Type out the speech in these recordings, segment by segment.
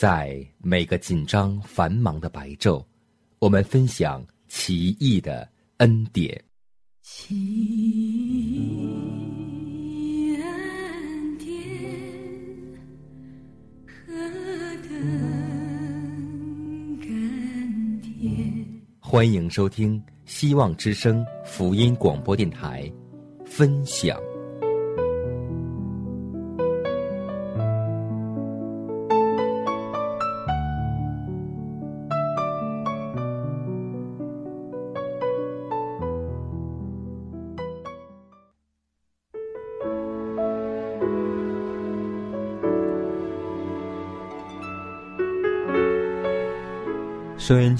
在每个紧张繁忙的白昼，我们分享奇异的恩典。奇异恩典，何等甘甜。欢迎收听希望之声福音广播电台，分享。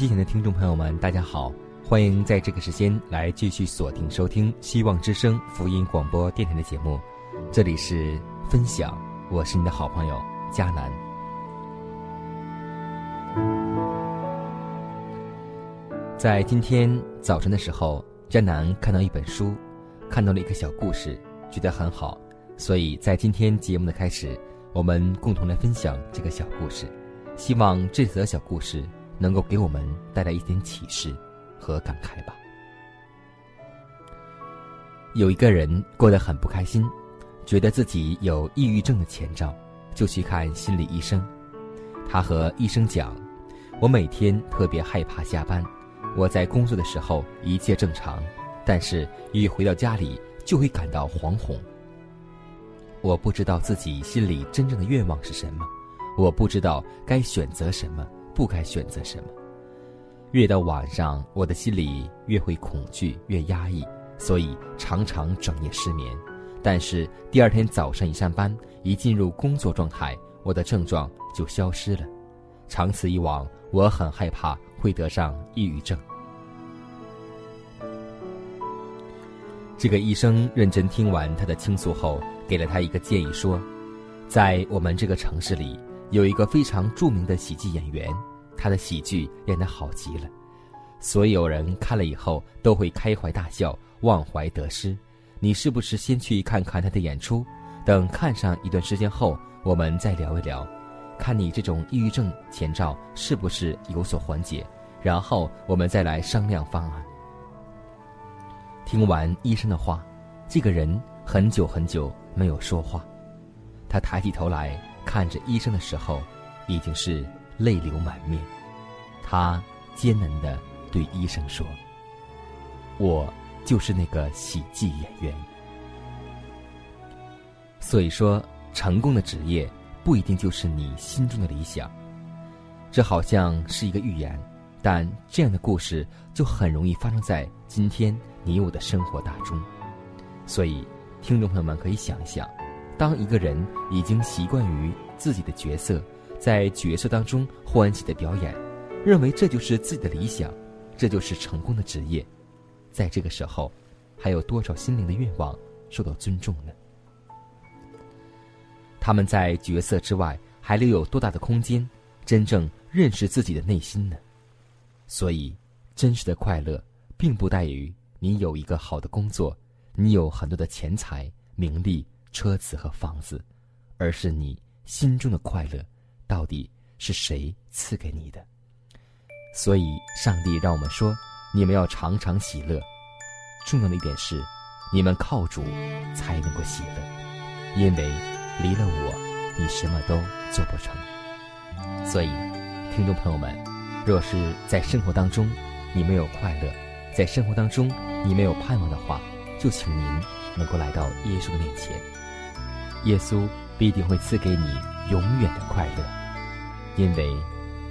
机前的听众朋友们，大家好，欢迎在这个时间来继续锁定收听希望之声福音广播电台的节目，这里是分享，我是你的好朋友佳楠。在今天早晨的时候，佳楠看到一本书，看到了一个小故事，觉得很好，所以在今天节目的开始，我们共同来分享这个小故事，希望这则小故事。能够给我们带来一点启示和感慨吧。有一个人过得很不开心，觉得自己有抑郁症的前兆，就去看心理医生。他和医生讲：“我每天特别害怕下班，我在工作的时候一切正常，但是一回到家里就会感到惶恐。我不知道自己心里真正的愿望是什么，我不知道该选择什么。”不该选择什么。越到晚上，我的心里越会恐惧，越压抑，所以常常整夜失眠。但是第二天早上一上班，一进入工作状态，我的症状就消失了。长此以往，我很害怕会得上抑郁症。这个医生认真听完他的倾诉后，给了他一个建议，说：“在我们这个城市里。”有一个非常著名的喜剧演员，他的喜剧演得好极了，所有人看了以后都会开怀大笑，忘怀得失。你是不是先去看看他的演出？等看上一段时间后，我们再聊一聊，看你这种抑郁症前兆是不是有所缓解，然后我们再来商量方案。听完医生的话，这个人很久很久没有说话，他抬起头来。看着医生的时候，已经是泪流满面。他艰难的对医生说：“我就是那个喜剧演员。”所以说，成功的职业不一定就是你心中的理想。这好像是一个预言，但这样的故事就很容易发生在今天你我的生活当中。所以，听众朋友们可以想一想。当一个人已经习惯于自己的角色，在角色当中欢喜的表演，认为这就是自己的理想，这就是成功的职业，在这个时候，还有多少心灵的愿望受到尊重呢？他们在角色之外还留有多大的空间，真正认识自己的内心呢？所以，真实的快乐，并不在于你有一个好的工作，你有很多的钱财、名利。车子和房子，而是你心中的快乐，到底是谁赐给你的？所以，上帝让我们说，你们要常常喜乐。重要的一点是，你们靠主才能够喜乐，因为离了我，你什么都做不成。所以，听众朋友们，若是在生活当中你没有快乐，在生活当中你没有盼望的话，就请您能够来到耶稣的面前。耶稣必定会赐给你永远的快乐，因为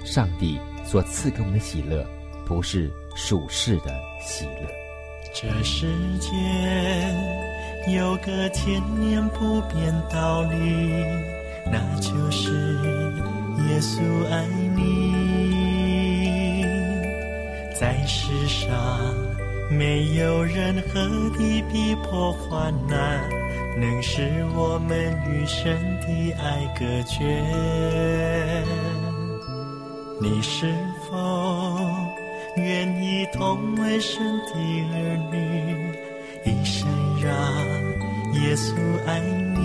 上帝所赐给我们的喜乐，不是属世的喜乐。这世间有个千年不变道理，那就是耶稣爱你。在世上没有任何的逼迫患难，能使我们与神的爱隔绝。你是否愿意同为神的儿女，一生让耶稣爱你？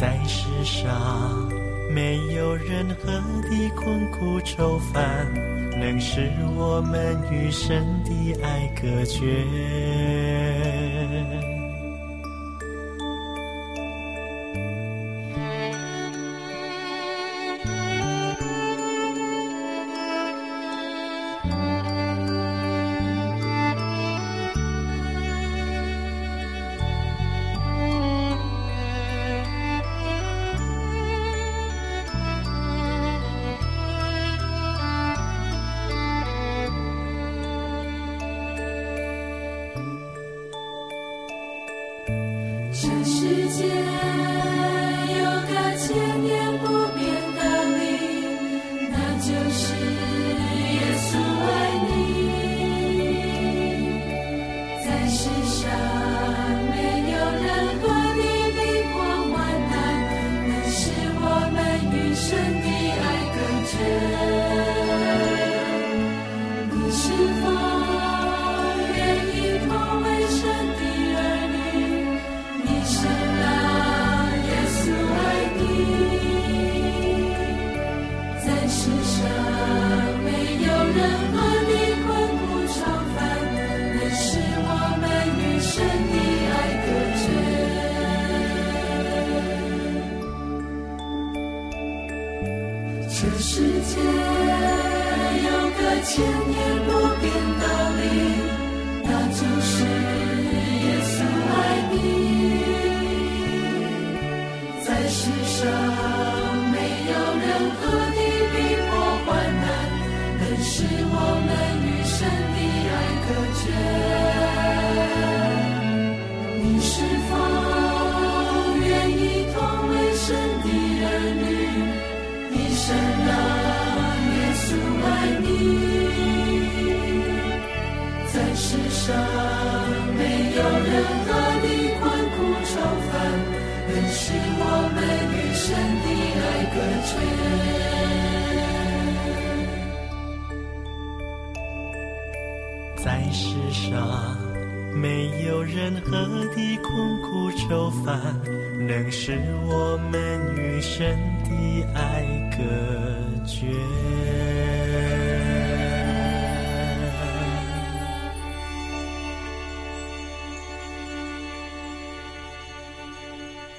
在世上没有任何的困苦愁烦，能使我们与神的爱隔绝。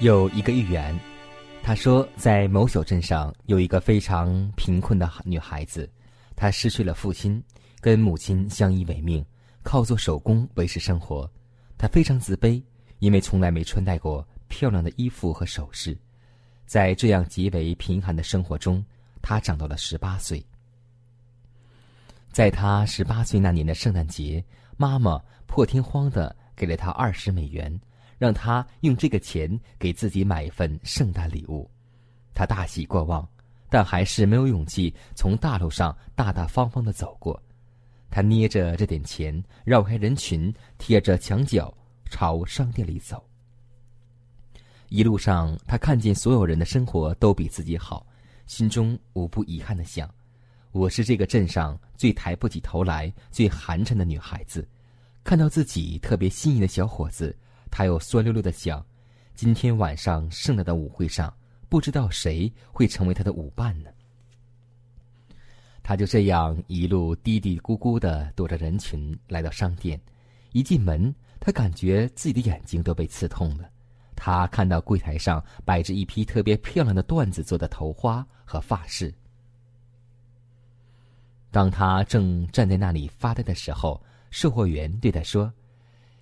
有一个寓言，他说，在某小镇上有一个非常贫困的女孩子，她失去了父亲，跟母亲相依为命，靠做手工维持生活。她非常自卑，因为从来没穿戴过漂亮的衣服和首饰。在这样极为贫寒的生活中，她长到了十八岁。在她十八岁那年的圣诞节，妈妈破天荒的给了她二十美元。让他用这个钱给自己买一份圣诞礼物，他大喜过望，但还是没有勇气从大路上大大方方的走过。他捏着这点钱，绕开人群，贴着墙角朝商店里走。一路上，他看见所有人的生活都比自己好，心中无不遗憾的想：“我是这个镇上最抬不起头来、最寒碜的女孩子。”看到自己特别心仪的小伙子。他又酸溜溜的想：“今天晚上盛大的舞会上，不知道谁会成为他的舞伴呢？”他就这样一路嘀嘀咕咕的躲着人群来到商店。一进门，他感觉自己的眼睛都被刺痛了。他看到柜台上摆着一批特别漂亮的缎子做的头花和发饰。当他正站在那里发呆的时候，售货员对他说：“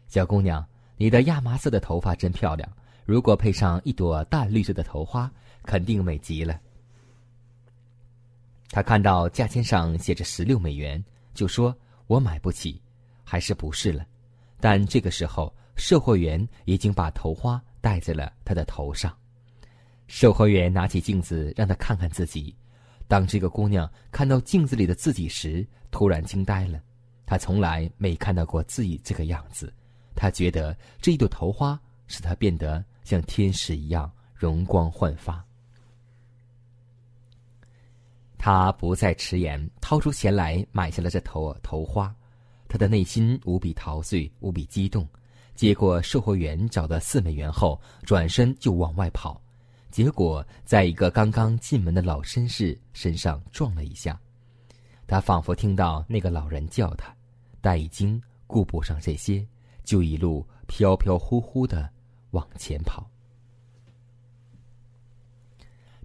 小姑娘。”你的亚麻色的头发真漂亮，如果配上一朵淡绿色的头花，肯定美极了。他看到价签上写着十六美元，就说：“我买不起，还是不是了。”但这个时候，售货员已经把头花戴在了她的头上。售货员拿起镜子让她看看自己。当这个姑娘看到镜子里的自己时，突然惊呆了。她从来没看到过自己这个样子。他觉得这一朵头花使他变得像天使一样容光焕发。他不再迟延，掏出钱来买下了这头头花。他的内心无比陶醉，无比激动。接过售货员找的四美元后，转身就往外跑。结果，在一个刚刚进门的老绅士身上撞了一下，他仿佛听到那个老人叫他，但已经顾不上这些，就一路飘飘忽忽的往前跑。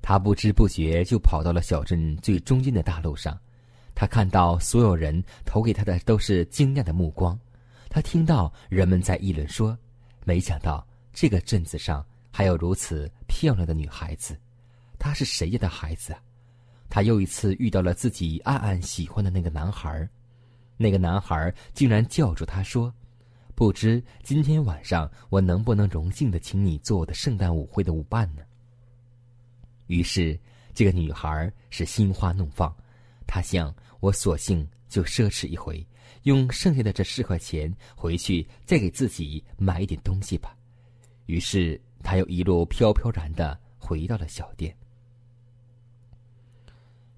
他不知不觉就跑到了小镇最中间的大路上，他看到所有人投给他的都是惊讶的目光，他听到人们在议论说：“没想到这个镇子上。”还有如此漂亮的女孩子，她是谁家的孩子啊？他又一次遇到了自己暗暗喜欢的那个男孩那个男孩竟然叫住他说：“不知今天晚上我能不能荣幸的请你做我的圣诞舞会的舞伴呢？”于是，这个女孩是心花怒放，她想：“我索性就奢侈一回，用剩下的这四块钱回去再给自己买一点东西吧。”于是。她又一路飘飘然的回到了小店。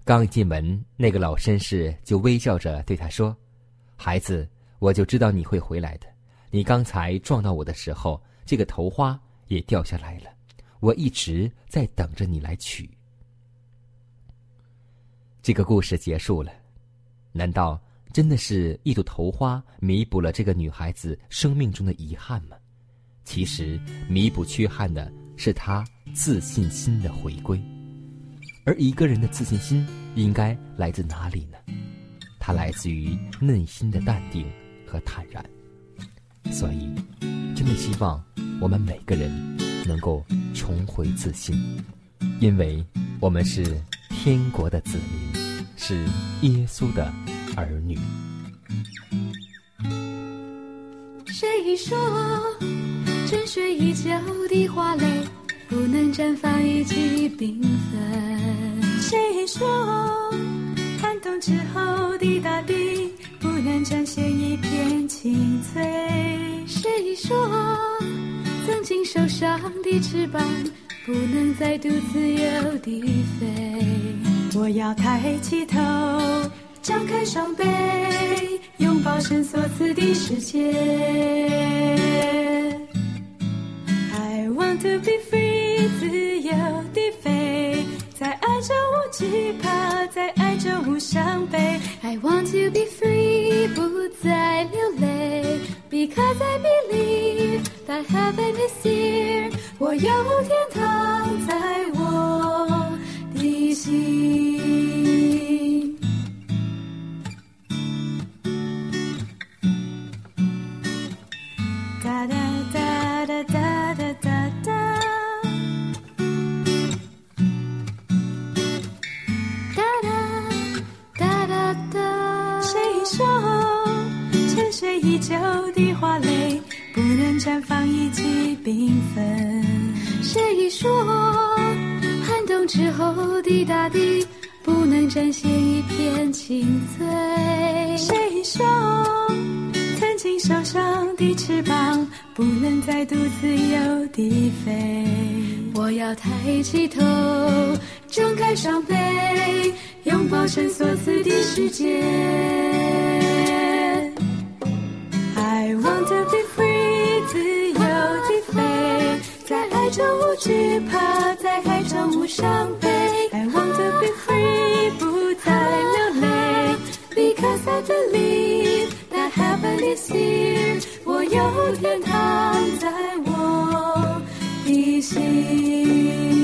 刚一进门，那个老绅士就微笑着对他说：“孩子，我就知道你会回来的。你刚才撞到我的时候，这个头花也掉下来了。我一直在等着你来取。”这个故事结束了。难道真的是一朵头花弥补了这个女孩子生命中的遗憾吗？其实，弥补缺憾的是她自信心的回归，而一个人的自信心应该来自哪里呢？它来自于内心的淡定和坦然。所以，真的希望我们每个人能够重回自信，因为我们是天国的子民，是耶稣的儿女。谁说？沉睡已久的花蕾不能绽放一起缤纷。谁说经受伤的翅膀不能再度自由地飞？我要抬起头，张开双臂，拥抱神所赐的世界。I want to be free，自由地飞，在爱中无惧怕，在爱中无伤悲。I want to be free，不再流泪，Because I believe that heaven is here。我有天堂在我的心。的花蕾不能绽放一季缤纷。谁说寒冬之后的大地不能展现一片青翠？谁说曾经受伤的翅膀不能再度自由地飞？我要抬起头，张开双臂，拥抱神所赐的世界。I want to be free，自由地飞，在爱中无惧怕，在海中无伤悲。I want to be free，不再流泪，Because I believe that heaven is here，我有天堂在我的心。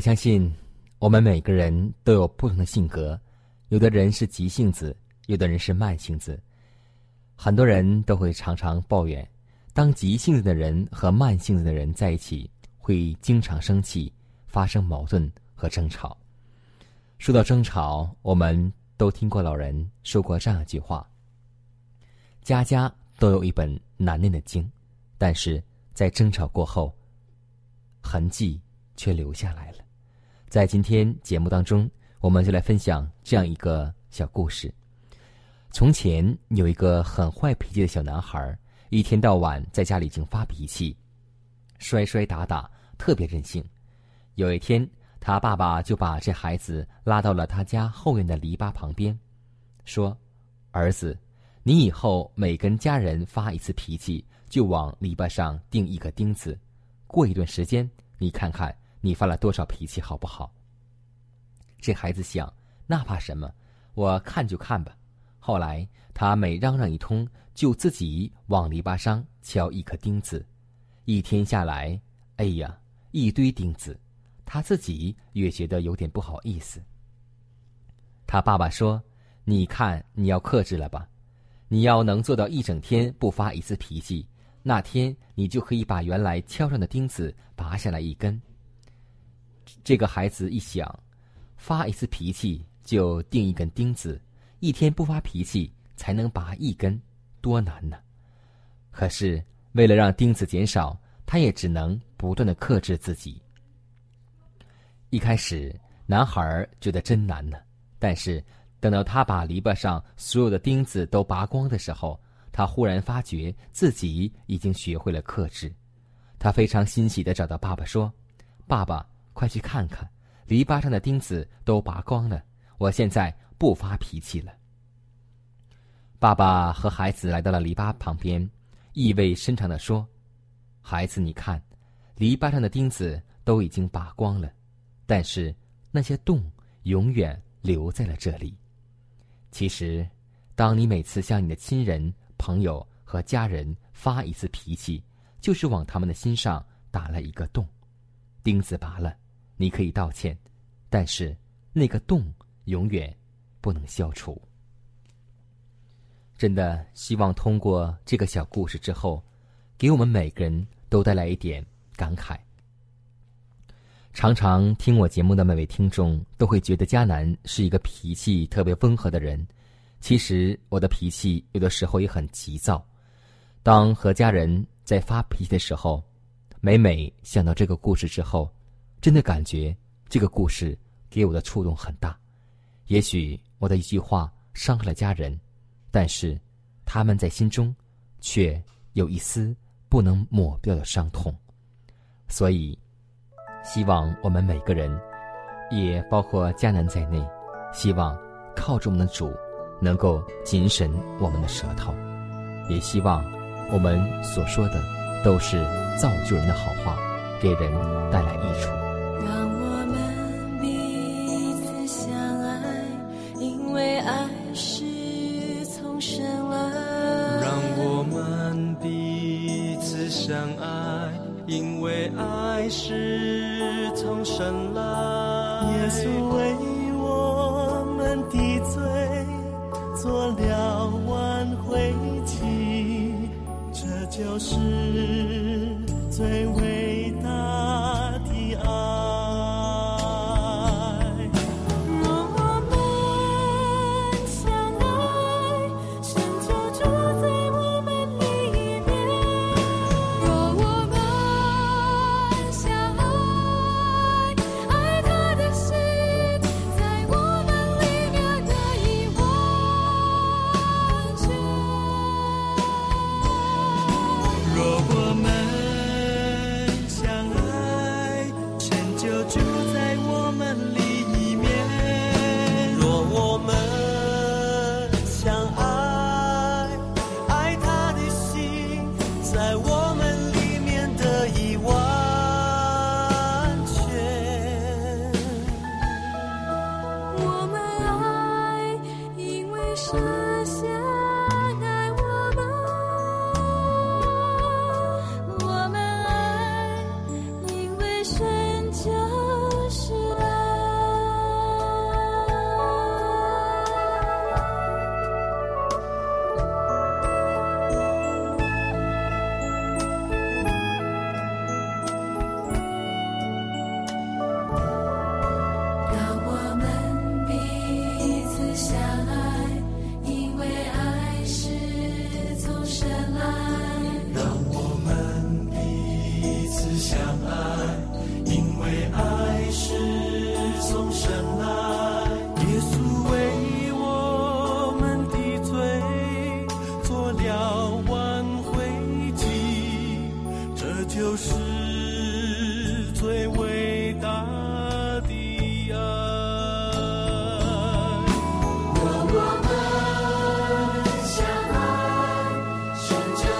我相信，我们每个人都有不同的性格，有的人是急性子，有的人是慢性子。很多人都会常常抱怨，当急性子的人和慢性子的人在一起，会经常生气，发生矛盾和争吵。说到争吵，我们都听过老人说过这样一句话：“家家都有一本难念的经，但是在争吵过后，痕迹却留下来了。”在今天节目当中，我们就来分享这样一个小故事。从前有一个很坏脾气的小男孩，一天到晚在家里净发脾气，摔摔打打，特别任性。有一天，他爸爸就把这孩子拉到了他家后院的篱笆旁边，说：“儿子，你以后每跟家人发一次脾气，就往篱笆上钉一个钉子。过一段时间，你看看你发了多少脾气，好不好？”这孩子想，那怕什么？我看就看吧。后来他每嚷嚷一通，就自己往篱笆上敲一颗钉子。一天下来，哎呀，一堆钉子，他自己也觉得有点不好意思。他爸爸说：“你看，你要克制了吧？你要能做到一整天不发一次脾气，那天你就可以把原来敲上的钉子拔下来一根。”这个孩子一想，发一次脾气就钉一根钉子，一天不发脾气才能拔一根，多难呢！可是为了让钉子减少，他也只能不断的克制自己。一开始，男孩觉得真难呢，但是等到他把篱笆上所有的钉子都拔光的时候，他忽然发觉自己已经学会了克制。他非常欣喜的找到爸爸说：“爸爸，快去看看，篱笆上的钉子都拔光了，我现在不发脾气了。”爸爸和孩子来到了篱笆旁边，意味深长的说：“孩子，你看，篱笆上的钉子都已经拔光了，但是那些洞永远留在了这里。其实，当你每次向你的亲人、朋友和家人发一次脾气，就是往他们的心上打了一个洞。钉子拔了，你可以道歉，但是那个洞永远不能消除。”真的希望通过这个小故事之后，给我们每个人都带来一点感慨。常常听我节目的每位听众都会觉得迦南是一个脾气特别温和的人，其实我的脾气有的时候也很急躁。当和家人在发脾气的时候，每每想到这个故事之后，真的感觉这个故事给我的触动很大。也许我的一句话伤害了家人。但是，他们在心中，却有一丝不能抹掉的伤痛。所以，希望我们每个人，也包括迦南在内，希望靠着我们的主，能够谨慎我们的舌头。也希望我们所说的都是造就人的好话，给人带来益处。是最家就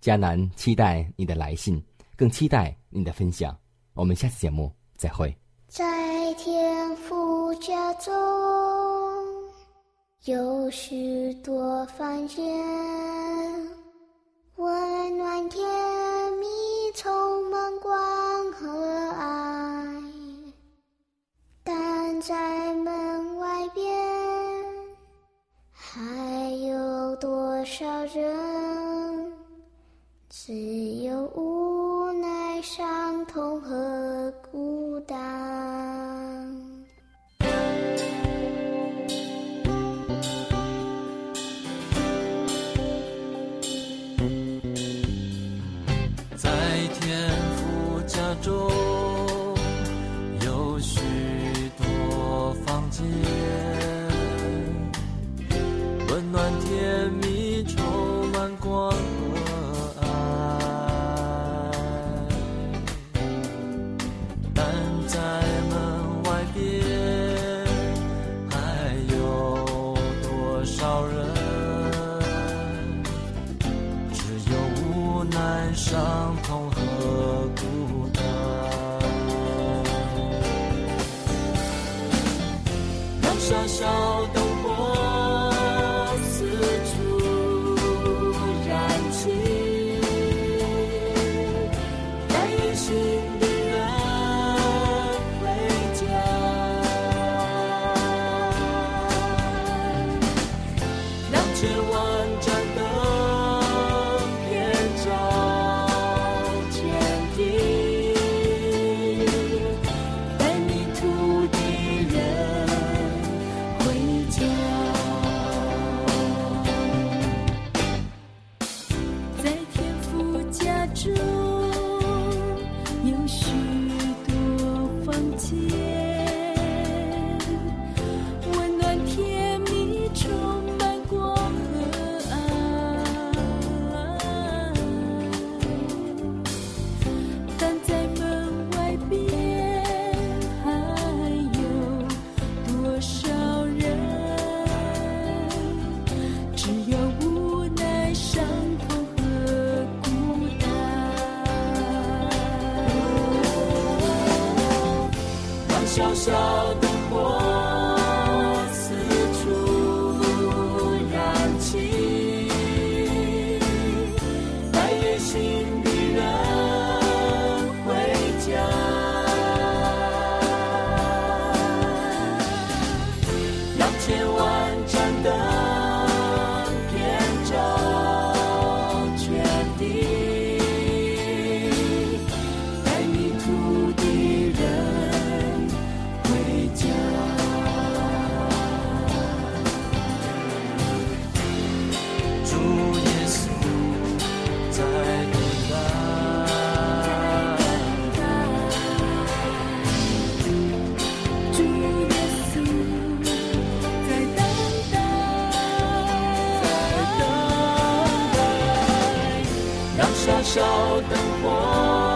迦南期待你的来信，更期待你的分享。我们下次节目再会。在天父家中有许多房间，温暖甜蜜，充满光和爱。但在门外边，还有多少人？只有无奈、伤痛和孤单。在天父家中小小的火。多少灯火